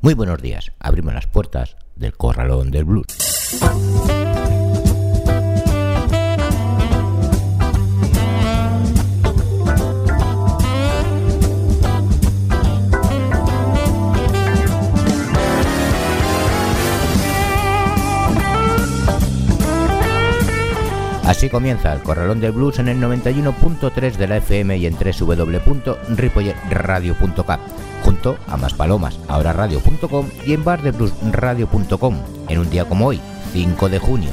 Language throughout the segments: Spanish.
Muy buenos días, abrimos las puertas del corralón del blues. Así comienza el Corralón del Blues en el 91.3 de la FM y en www.ripolletradio.com junto a Más Palomas, ahora radio.com y en bardebluesradio.com en un día como hoy, 5 de junio.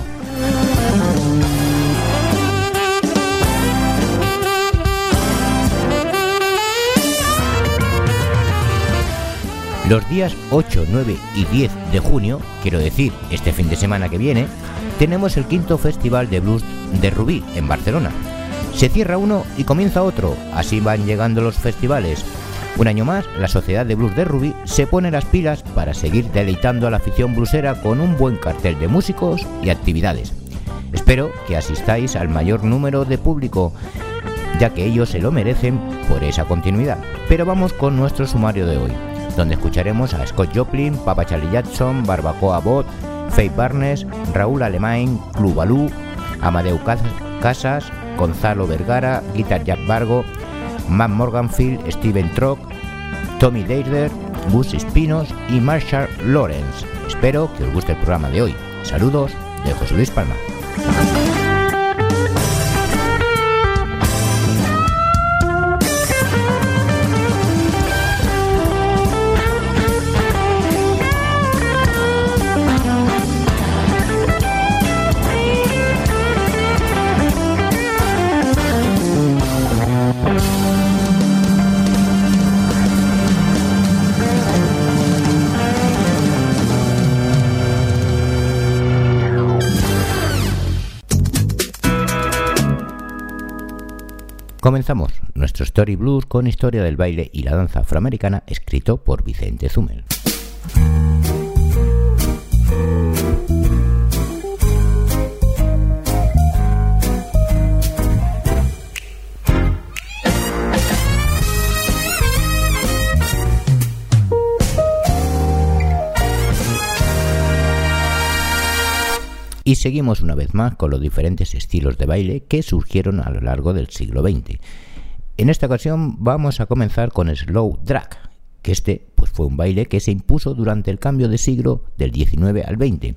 Los días 8, 9 y 10 de junio, quiero decir, este fin de semana que viene, tenemos el quinto Festival de Blues de Rubí en Barcelona. Se cierra uno y comienza otro, así van llegando los festivales. Un año más, la Sociedad de Blues de Rubí se pone las pilas para seguir deleitando a la afición bluesera con un buen cartel de músicos y actividades. Espero que asistáis al mayor número de público, ya que ellos se lo merecen por esa continuidad. Pero vamos con nuestro sumario de hoy donde escucharemos a Scott Joplin, Papa Charlie Jackson, Barbacoa Bot, Faye Barnes, Raúl Alemán, Clubalú, Amadeu Casas, Gonzalo Vergara, Guitar Jack Vargo, Matt Morganfield, Steven Trock, Tommy Deider, Gus Espinos y Marshall Lawrence. Espero que os guste el programa de hoy. Saludos de José Luis Palma. Comenzamos nuestro Story Blues con historia del baile y la danza afroamericana escrito por Vicente Zumel. Y seguimos una vez más con los diferentes estilos de baile que surgieron a lo largo del siglo XX. En esta ocasión vamos a comenzar con Slow Drag, que este pues, fue un baile que se impuso durante el cambio de siglo del XIX al XX.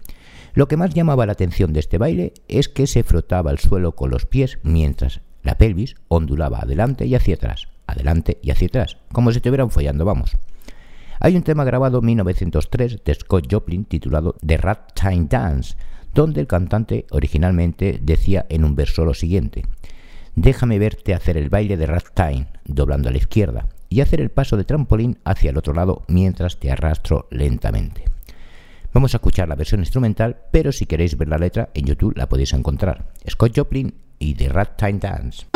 Lo que más llamaba la atención de este baile es que se frotaba el suelo con los pies mientras la pelvis ondulaba adelante y hacia atrás, adelante y hacia atrás, como si estuvieran follando, vamos. Hay un tema grabado en 1903 de Scott Joplin titulado The Rat Time Dance, donde el cantante originalmente decía en un verso lo siguiente, déjame verte hacer el baile de ragtime, doblando a la izquierda, y hacer el paso de trampolín hacia el otro lado mientras te arrastro lentamente. Vamos a escuchar la versión instrumental, pero si queréis ver la letra, en YouTube la podéis encontrar. Scott Joplin y The Ragtime Dance.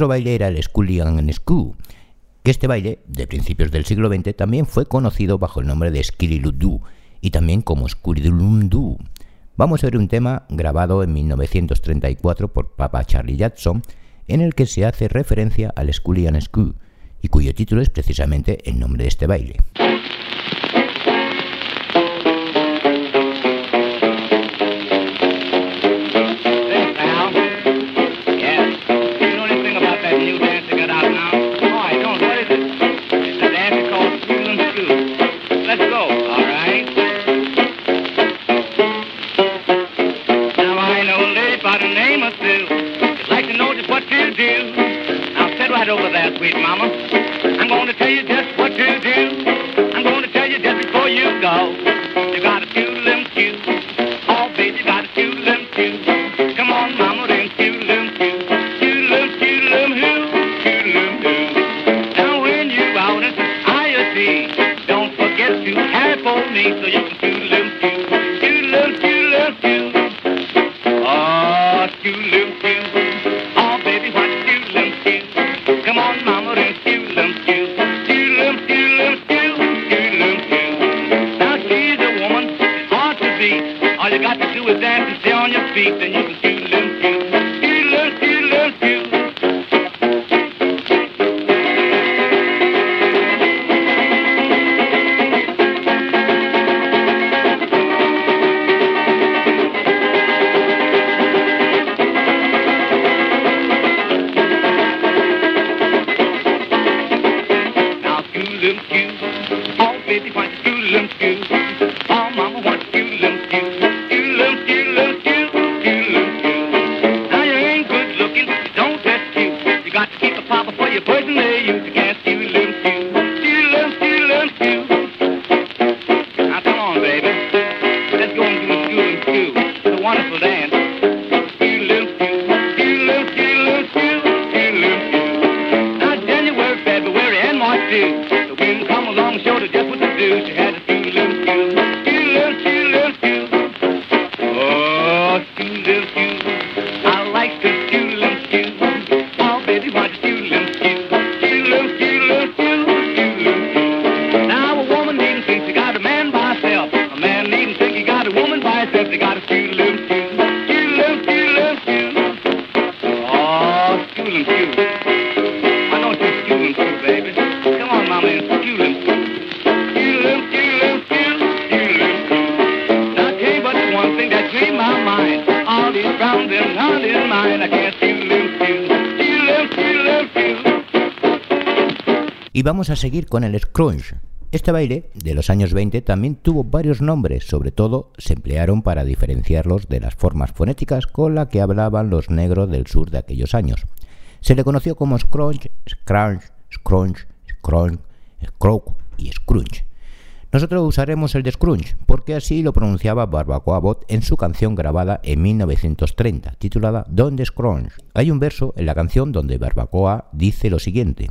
Otro baile era el Scullion Sku, que este baile, de principios del siglo XX, también fue conocido bajo el nombre de Skiriludu y también como Skuridulundu. Vamos a ver un tema grabado en 1934 por Papa Charlie Jackson, en el que se hace referencia al Scullion Sku, y cuyo título es precisamente el nombre de este baile. Y vamos a seguir con el scrunch. Este baile de los años 20 también tuvo varios nombres, sobre todo se emplearon para diferenciarlos de las formas fonéticas con las que hablaban los negros del sur de aquellos años. Se le conoció como scrunch, scrunch, scrunch, scrunch, scrunch y scrunch. Nosotros usaremos el de scrunch porque así lo pronunciaba Barbacoa Bot en su canción grabada en 1930, titulada Don't Scrunch. Hay un verso en la canción donde Barbacoa dice lo siguiente: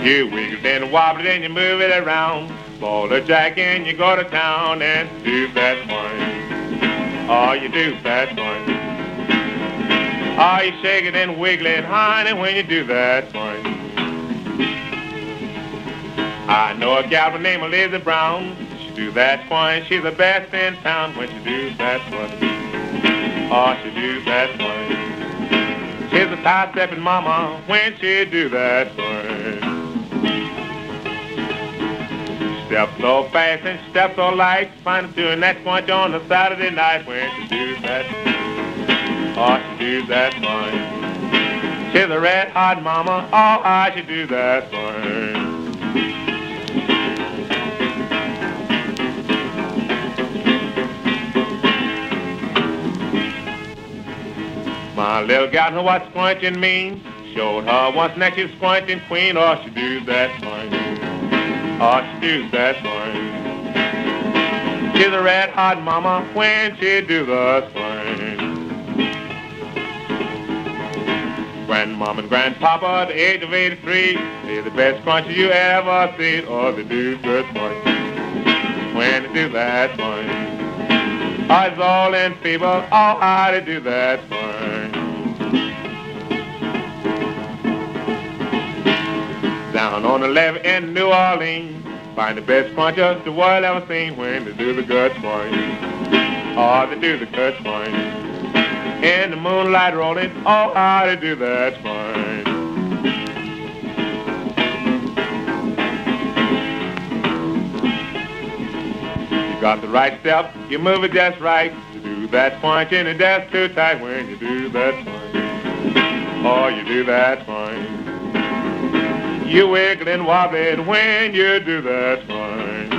You wiggle and wobble and you move it around. Ball a jack and you go to town and do that one. Oh, you do that one. Oh, you shake it and wiggle it, honey, when you do that one. I know a gal by name of Lizzie Brown. She do that one. She's the best in town when she do that one. Oh, she do that one. She's a tie-stepping mama when she do that one. Step so fast and step so light, find her doing that punch on a Saturday night when she do that. Oh, she do that fine. She's a red hot mama, oh, I should do that fine. My little gal know what squinching means. showed her once next to squinting queen, oh, she do that fine. Oh, do that fine. She's a red hot mama when she do the swing. Grandmom and grandpapa the age of 83, they're the best cruncher you ever seen, or they do good swing. When they do that swing. I all in fever, oh, how do that swing. Down on the levee in New Orleans, find the best punchers the world ever seen when they do the good swing. Oh, they do the good swing. In the moonlight rolling, oh, how to do that swing. You got the right step, you move it just right. You do that point and it just too tight when you do that swing. Oh, you do that swing. You wiggle and wobble it when you do that swing.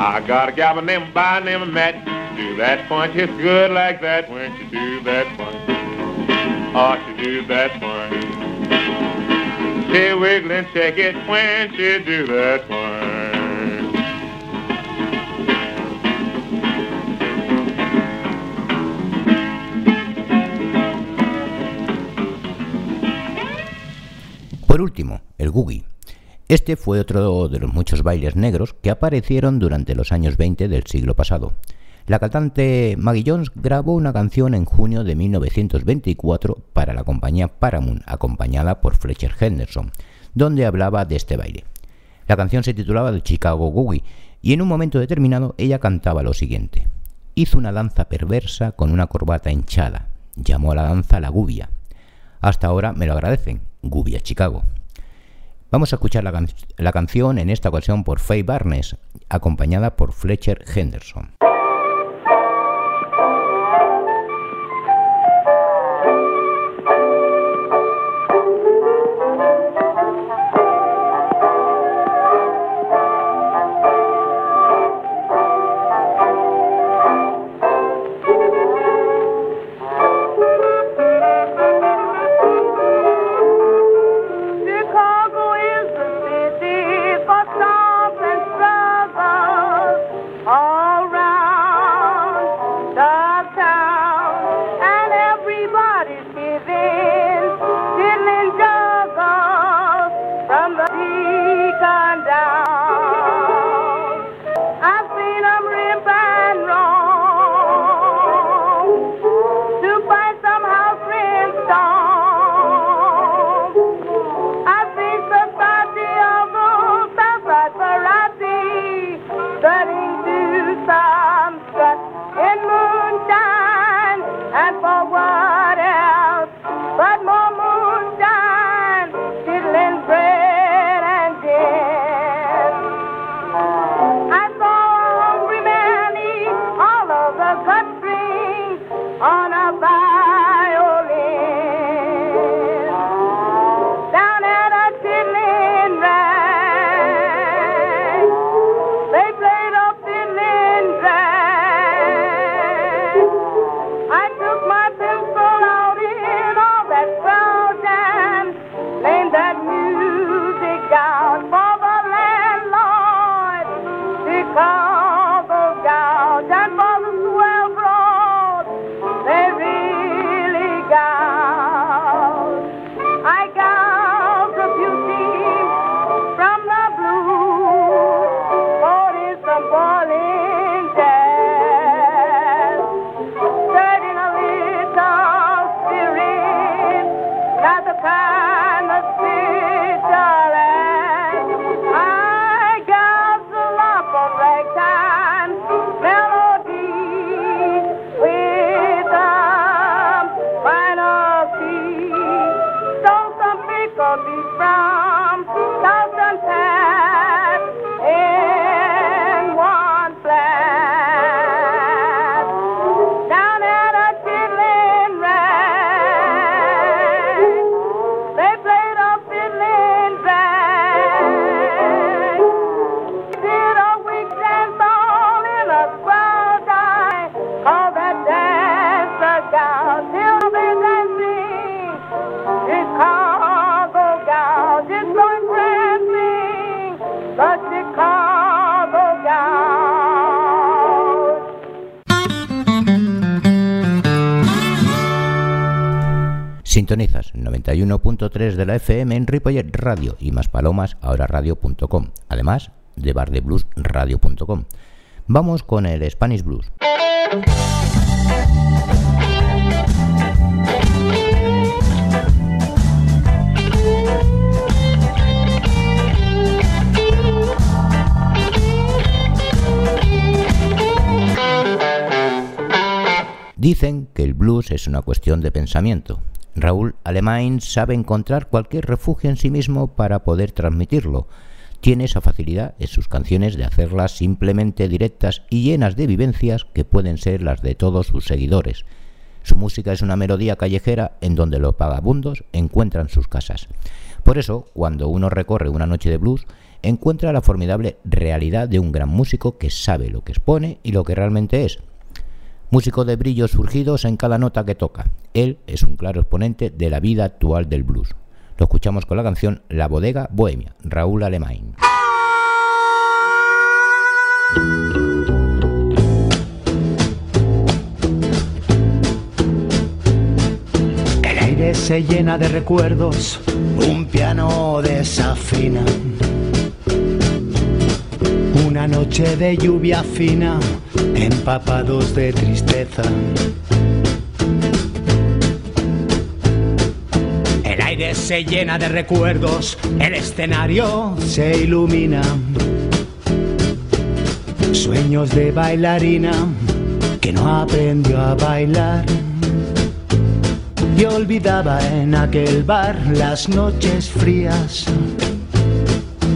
I got a gal by name by name of Matt. Do that punch, it's good like that when you do that punch. Oh, she do that punch. She wiggle and shake it when she do that punch. El Googie. Este fue otro de los muchos bailes negros que aparecieron durante los años 20 del siglo pasado. La cantante Maggie Jones grabó una canción en junio de 1924 para la compañía Paramount, acompañada por Fletcher Henderson, donde hablaba de este baile. La canción se titulaba The Chicago Googie y en un momento determinado ella cantaba lo siguiente. Hizo una danza perversa con una corbata hinchada. Llamó a la danza la gubia. Hasta ahora me lo agradecen. Gubia Chicago. Vamos a escuchar la, can la canción en esta ocasión por Faye Barnes, acompañada por Fletcher Henderson. Sintonizas 91.3 de la FM en Ripollet Radio y más palomas ahora radio.com, además de bardebluesradio.com. Vamos con el Spanish Blues. Dicen que el blues es una cuestión de pensamiento. Raúl Alemán sabe encontrar cualquier refugio en sí mismo para poder transmitirlo. Tiene esa facilidad en sus canciones de hacerlas simplemente directas y llenas de vivencias que pueden ser las de todos sus seguidores. Su música es una melodía callejera en donde los vagabundos encuentran sus casas. Por eso, cuando uno recorre una noche de blues, encuentra la formidable realidad de un gran músico que sabe lo que expone y lo que realmente es, músico de brillos surgidos en cada nota que toca. Él es un claro exponente de la vida actual del blues. Lo escuchamos con la canción La Bodega Bohemia, Raúl Alemán. El aire se llena de recuerdos, un piano desafina. Una noche de lluvia fina empapados de tristeza. El aire se llena de recuerdos, el escenario se ilumina. Sueños de bailarina que no aprendió a bailar. Y olvidaba en aquel bar las noches frías,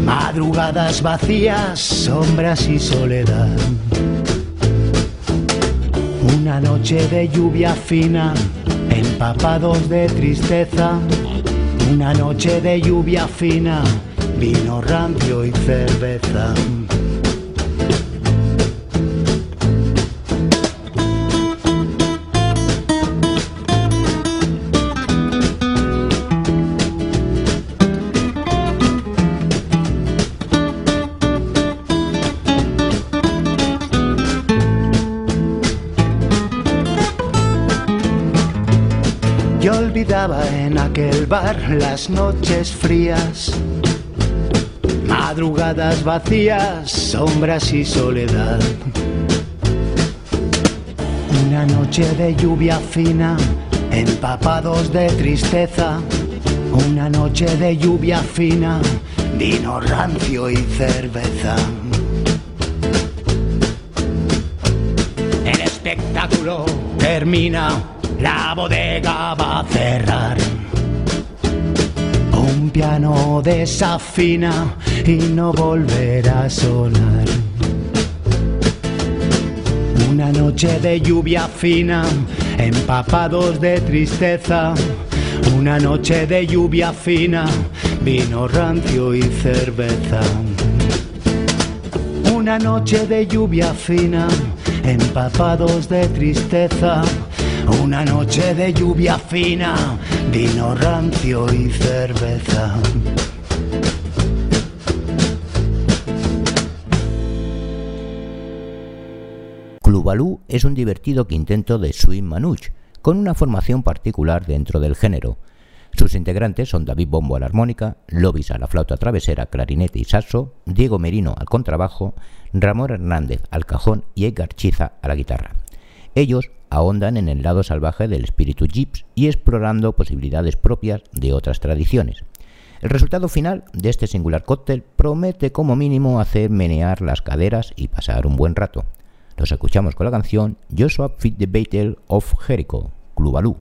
madrugadas vacías, sombras y soledad. Una noche de lluvia fina, empapados de tristeza. Una noche de lluvia fina, vino rancio y cerveza. En aquel bar las noches frías, madrugadas vacías, sombras y soledad. Una noche de lluvia fina, empapados de tristeza. Una noche de lluvia fina, vino rancio y cerveza. El espectáculo termina, la bodega va a cerrar. Un piano desafina y no volverá a sonar. Una noche de lluvia fina, empapados de tristeza. Una noche de lluvia fina, vino rancio y cerveza. Una noche de lluvia fina, empapados de tristeza. Una noche de lluvia fina, vino rancio y cerveza. Clubalú es un divertido quinteto de swing manouche, con una formación particular dentro del género. Sus integrantes son David Bombo a la armónica, Lobis a la flauta travesera, clarinete y saxo, Diego Merino al contrabajo, Ramón Hernández al cajón y Edgar Chiza a la guitarra. Ellos ahondan en el lado salvaje del espíritu y explorando posibilidades propias de otras tradiciones. El resultado final de este singular cóctel promete como mínimo hacer menear las caderas y pasar un buen rato. Los escuchamos con la canción Joshua Fit the Battle of Jericho, Clubalú.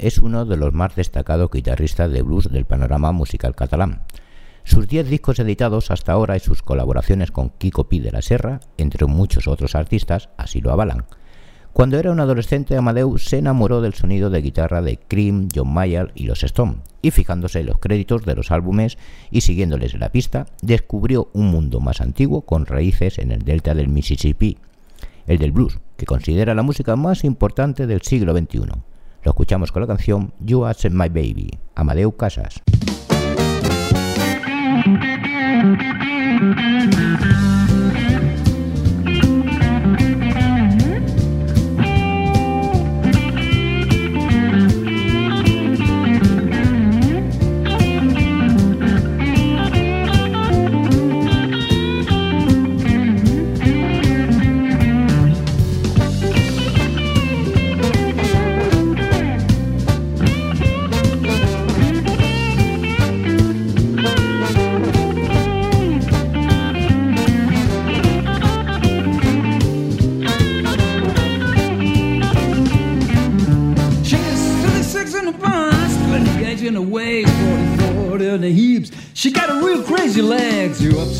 Es uno de los más destacados guitarristas de blues del panorama musical catalán. Sus 10 discos editados hasta ahora y sus colaboraciones con Kiko Pi de la Serra, entre muchos otros artistas, así lo avalan. Cuando era un adolescente, Amadeu se enamoró del sonido de guitarra de Cream, John Mayer y los Stone, y fijándose en los créditos de los álbumes y siguiéndoles la pista, descubrió un mundo más antiguo con raíces en el delta del Mississippi, el del blues, que considera la música más importante del siglo XXI. Lo escuchamos con la canción You Are My Baby, Amadeu Casas.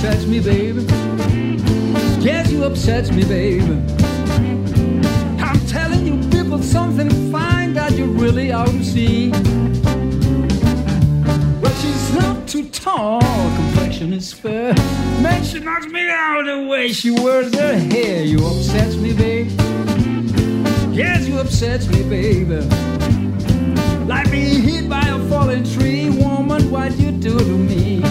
Legs. You upset me, baby. Yes, you upset me, baby. I'm telling you, people, something fine that you really ought to see. Well, she's not too tall, complexion is fair. Man, she knocks me out the way she wears her hair. You upset me, baby. Yes, you upset me, baby. Like being hit by a falling tree, woman, what you do to me?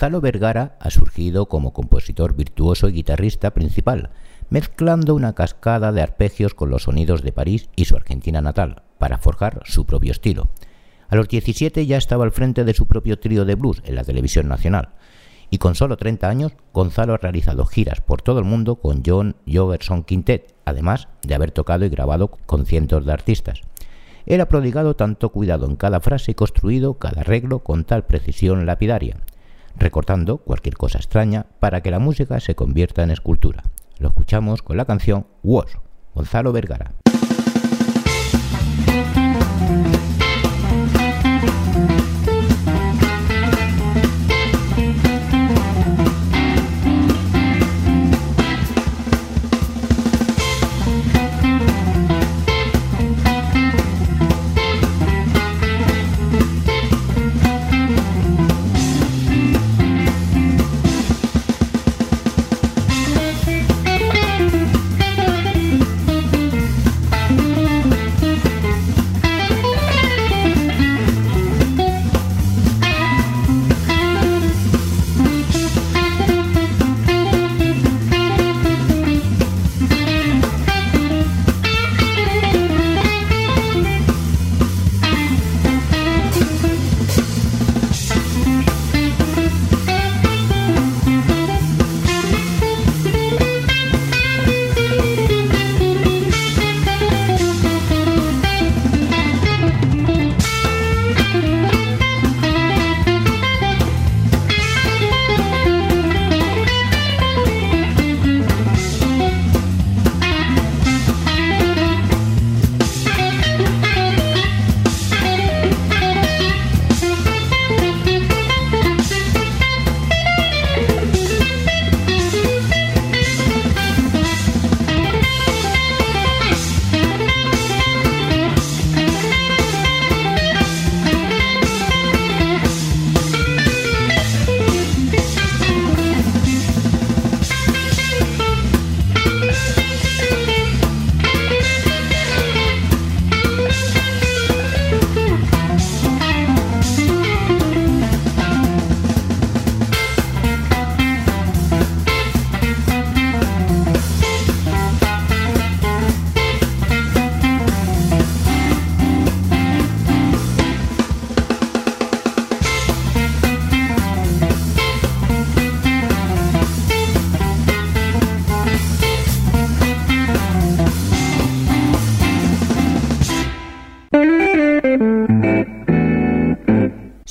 Gonzalo Vergara ha surgido como compositor virtuoso y guitarrista principal, mezclando una cascada de arpegios con los sonidos de París y su Argentina natal, para forjar su propio estilo. A los 17 ya estaba al frente de su propio trío de blues en la televisión nacional, y con solo 30 años, Gonzalo ha realizado giras por todo el mundo con John Jogerson Quintet, además de haber tocado y grabado con cientos de artistas. Él ha prodigado tanto cuidado en cada frase y construido cada arreglo con tal precisión lapidaria, recortando cualquier cosa extraña para que la música se convierta en escultura. Lo escuchamos con la canción Was, Gonzalo Vergara.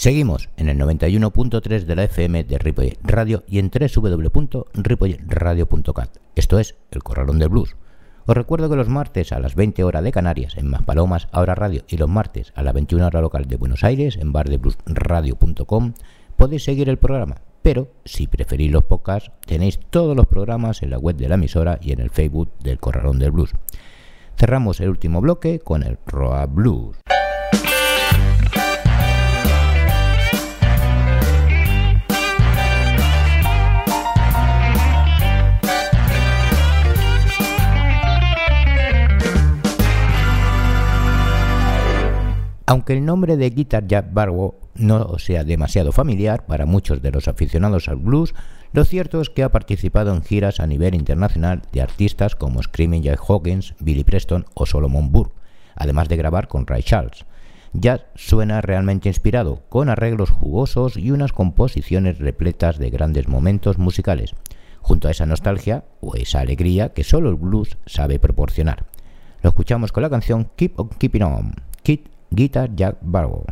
Seguimos en el 91.3 de la FM de Ripollet Radio y en www.ripolletradio.cat. Esto es El Corralón del Blues. Os recuerdo que los martes a las 20 horas de Canarias en Maspalomas, Ahora Radio y los martes a las 21 horas local de Buenos Aires en bardebluesradio.com podéis seguir el programa. Pero si preferís los podcasts, tenéis todos los programas en la web de la emisora y en el Facebook del Corralón del Blues. Cerramos el último bloque con el Roa Blues. Aunque el nombre de Guitar Jack Barrow no sea demasiado familiar para muchos de los aficionados al blues, lo cierto es que ha participado en giras a nivel internacional de artistas como Screaming Jay Hawkins, Billy Preston o Solomon Burke, además de grabar con Ray Charles. Jazz suena realmente inspirado, con arreglos jugosos y unas composiciones repletas de grandes momentos musicales, junto a esa nostalgia o esa alegría que solo el blues sabe proporcionar. Lo escuchamos con la canción Keep on Keeping On, Guitar Jack Barrow.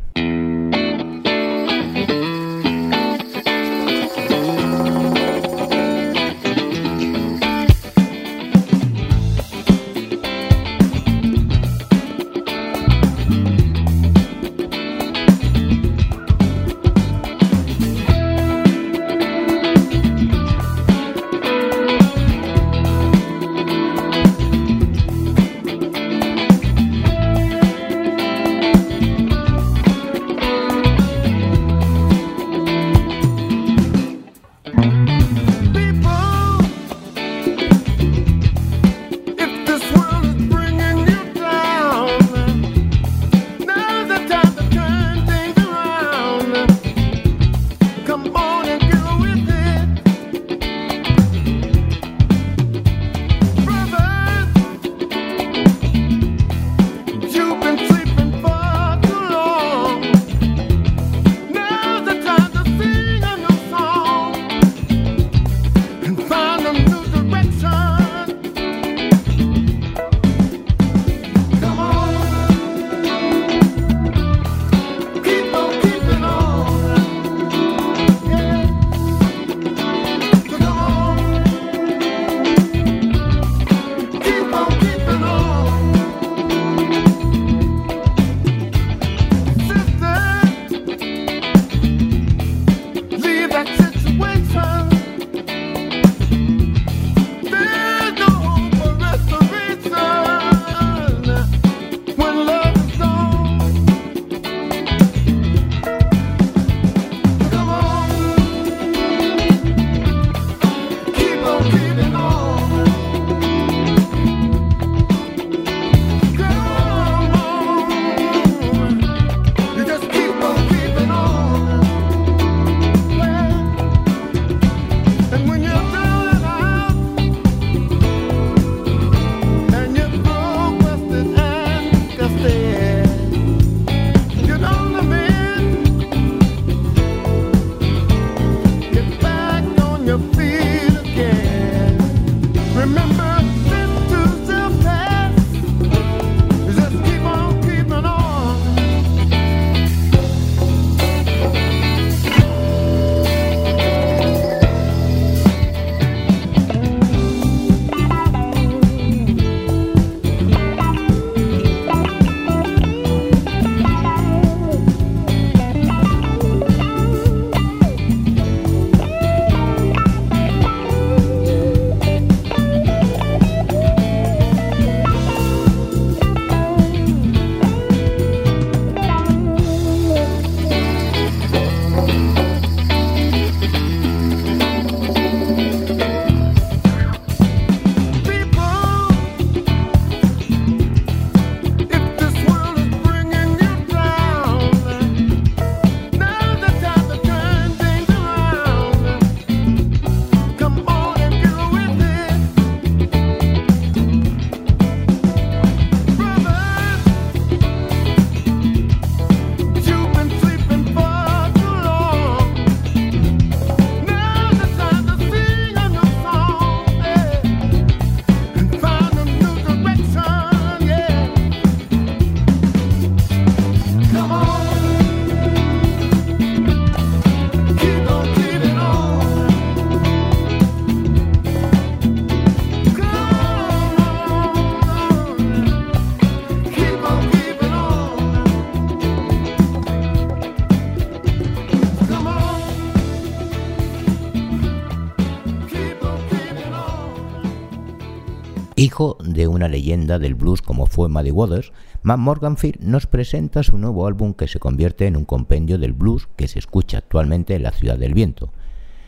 Una leyenda del blues como fue Muddy Waters, Matt Morganfield nos presenta su nuevo álbum que se convierte en un compendio del blues que se escucha actualmente en la Ciudad del Viento,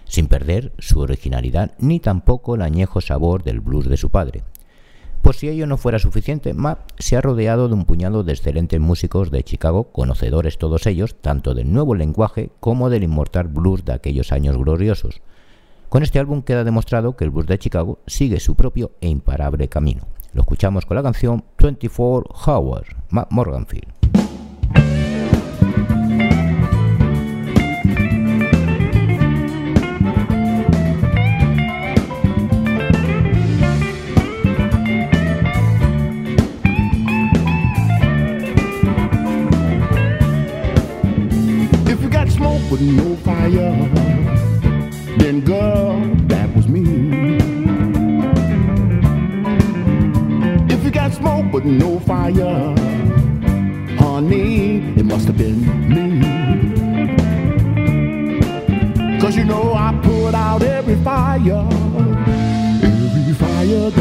sin perder su originalidad ni tampoco el añejo sabor del blues de su padre. Por si ello no fuera suficiente, Matt se ha rodeado de un puñado de excelentes músicos de Chicago, conocedores todos ellos tanto del nuevo lenguaje como del inmortal blues de aquellos años gloriosos. Con este álbum queda demostrado que el blues de Chicago sigue su propio e imparable camino. Lo escuchamos con la canción 24 Hours, Matt Morganfield. Smoke with no fire, then girl, smoke but no fire, honey, it must have been me. Cause you know I put out every fire, every fire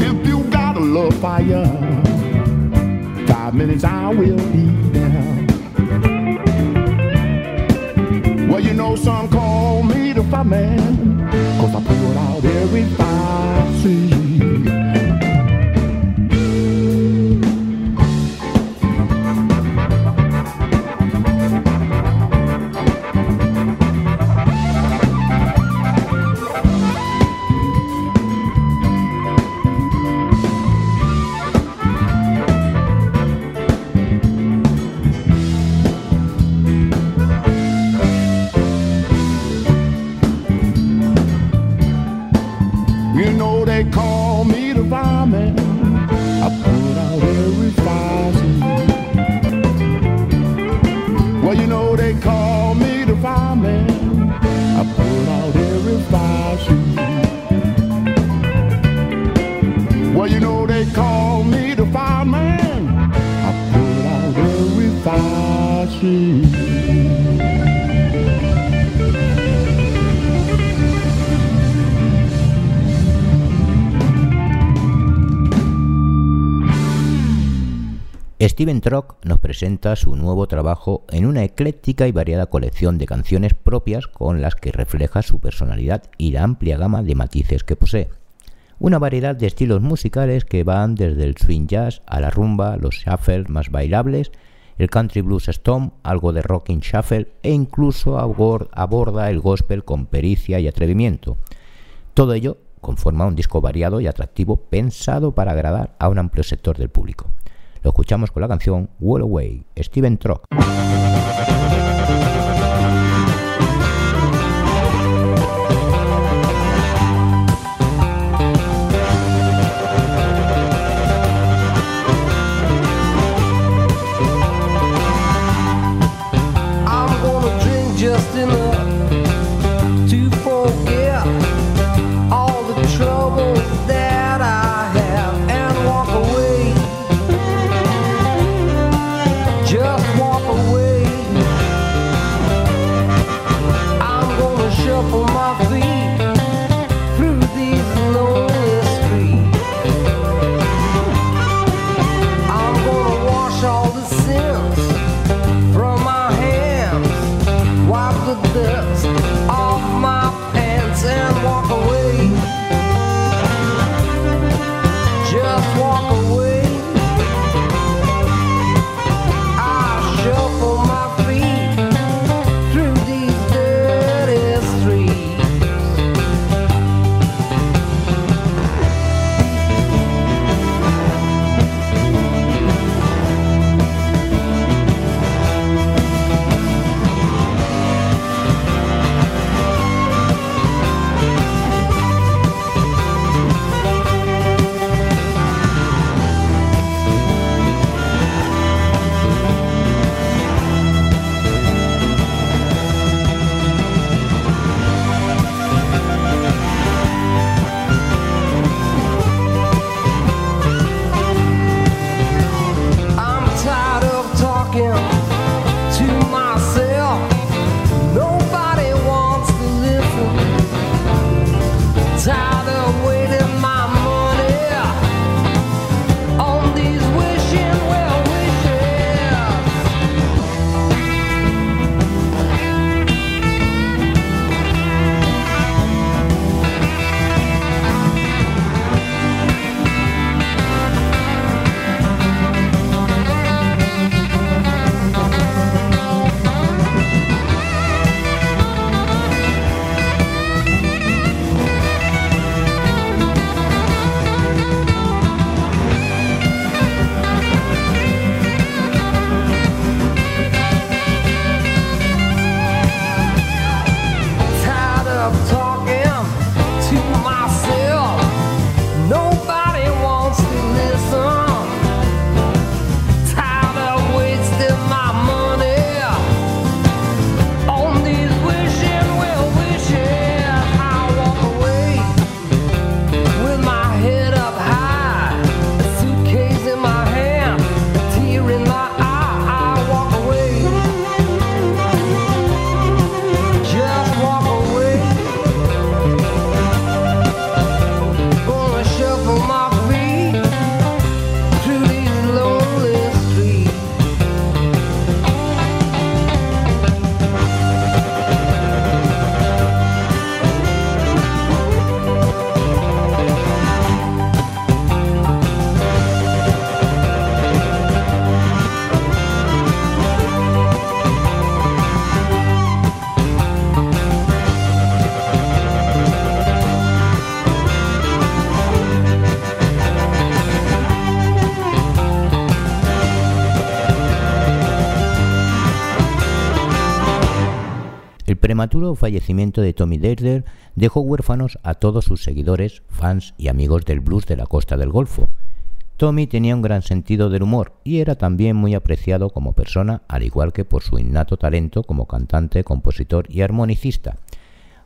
If you got a little fire, five minutes I will be Steven Trock nos presenta su nuevo trabajo en una ecléctica y variada colección de canciones propias con las que refleja su personalidad y la amplia gama de matices que posee. Una variedad de estilos musicales que van desde el swing jazz a la rumba, los shuffles más bailables, el country blues stomp, algo de rocking shuffle e incluso abor- aborda el gospel con pericia y atrevimiento. Todo ello conforma un disco variado y atractivo pensado para agradar a un amplio sector del público. Lo escuchamos con la canción Wall Away, Steven Trock. Prematuro fallecimiento de Tommy Dater dejó huérfanos a todos sus seguidores, fans y amigos del blues de la costa del Golfo. Tommy tenía un gran sentido del humor y era también muy apreciado como persona, al igual que por su innato talento como cantante, compositor y armonicista.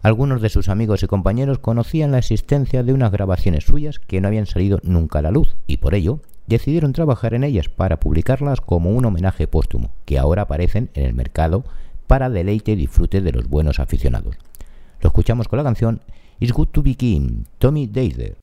Algunos de sus amigos y compañeros conocían la existencia de unas grabaciones suyas que no habían salido nunca a la luz y por ello decidieron trabajar en ellas para publicarlas como un homenaje póstumo, que ahora aparecen en el mercado para deleite y disfrute de los buenos aficionados. Lo escuchamos con la canción It's Good to Be King, Tommy Dater.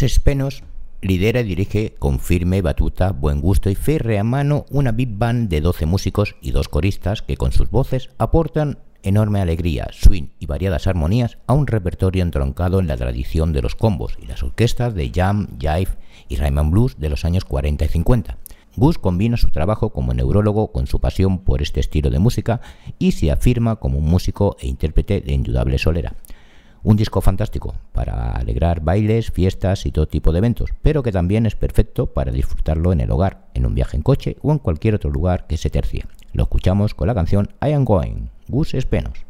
Gus Spenos lidera y dirige con firme batuta, buen gusto y férrea mano una big band de 12 músicos y dos coristas que con sus voces aportan enorme alegría, swing y variadas armonías a un repertorio entroncado en la tradición de los combos y las orquestas de jam, jive y rhythm and blues de los años 40 y 50. Gus combina su trabajo como neurólogo con su pasión por este estilo de música y se afirma como un músico e intérprete de indudable solera. Un disco fantástico para alegrar bailes, fiestas y todo tipo de eventos, pero que también es perfecto para disfrutarlo en el hogar, en un viaje en coche o en cualquier otro lugar que se tercie. Lo escuchamos con la canción I Am Going, Gus Spenos.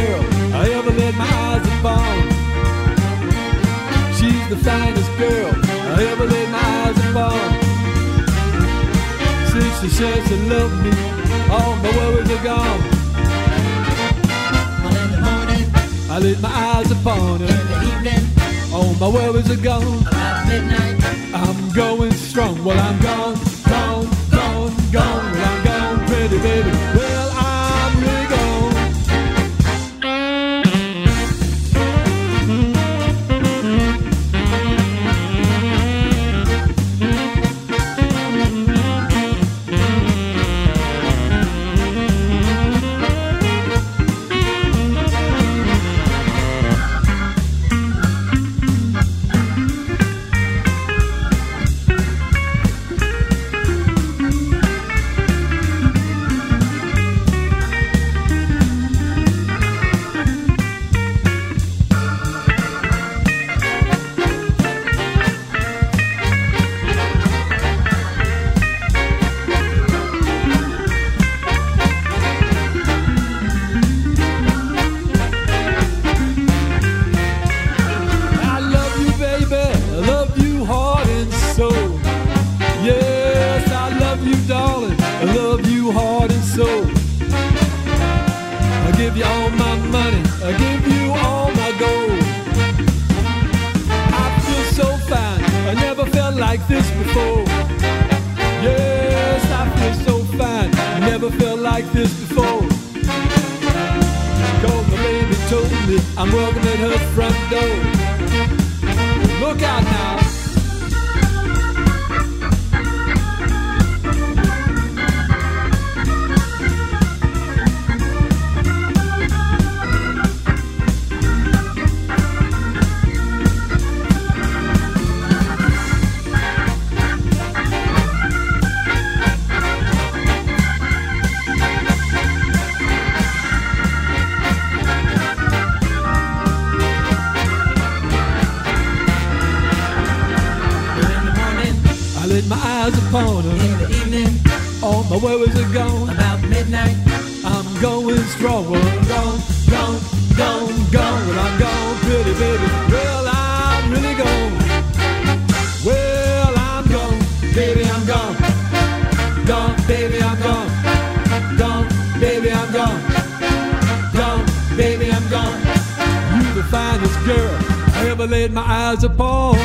Girl I ever laid my eyes upon. She's the finest girl I ever laid my eyes upon. Since she says she loved me, all my worries are gone. Well, in the morning, I laid my eyes upon her. in the evening, All my worries are gone. about midnight. I'm going strong. Well, I'm gone, laid my eyes upon her. in the evening, All my worries are gone. about midnight. I'm going strong. Well, I'm gone, gone, gone, gone. Well, I'm gone, pretty baby. Well, I'm really gone. Well, I'm gone, baby, I'm gone. Gone, baby, I'm gone. Gone, baby, I'm gone. Gone, baby, I'm gone. You the finest girl I ever laid my eyes upon.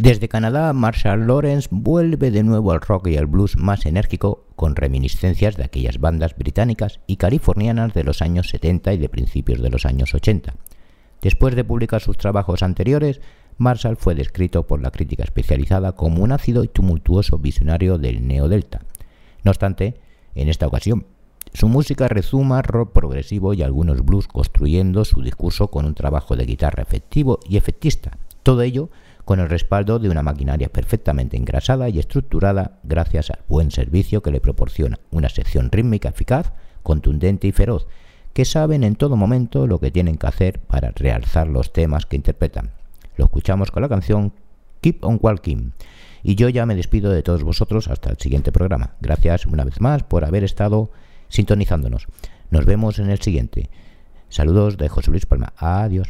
Desde Canadá, Marshall Lawrence vuelve de nuevo al rock y al blues más enérgico, con reminiscencias de aquellas bandas británicas y californianas de los años 70 y de principios de los años 80. Después de publicar sus trabajos anteriores, Marshall fue descrito por la crítica especializada como un ácido y tumultuoso visionario del neodelta. No obstante, en esta ocasión, su música rezuma rock progresivo y algunos blues construyendo su discurso con un trabajo de guitarra efectivo y efectista. Todo ello con el respaldo de una maquinaria perfectamente engrasada y estructurada gracias al buen servicio que le proporciona una sección rítmica eficaz, contundente y feroz, que saben en todo momento lo que tienen que hacer para realzar los temas que interpretan. Lo escuchamos con la canción Keep on Walking. Y yo ya me despido de todos vosotros hasta el siguiente programa. Gracias una vez más por haber estado sintonizándonos. Nos vemos en el siguiente. Saludos de José Luis Palma. Adiós.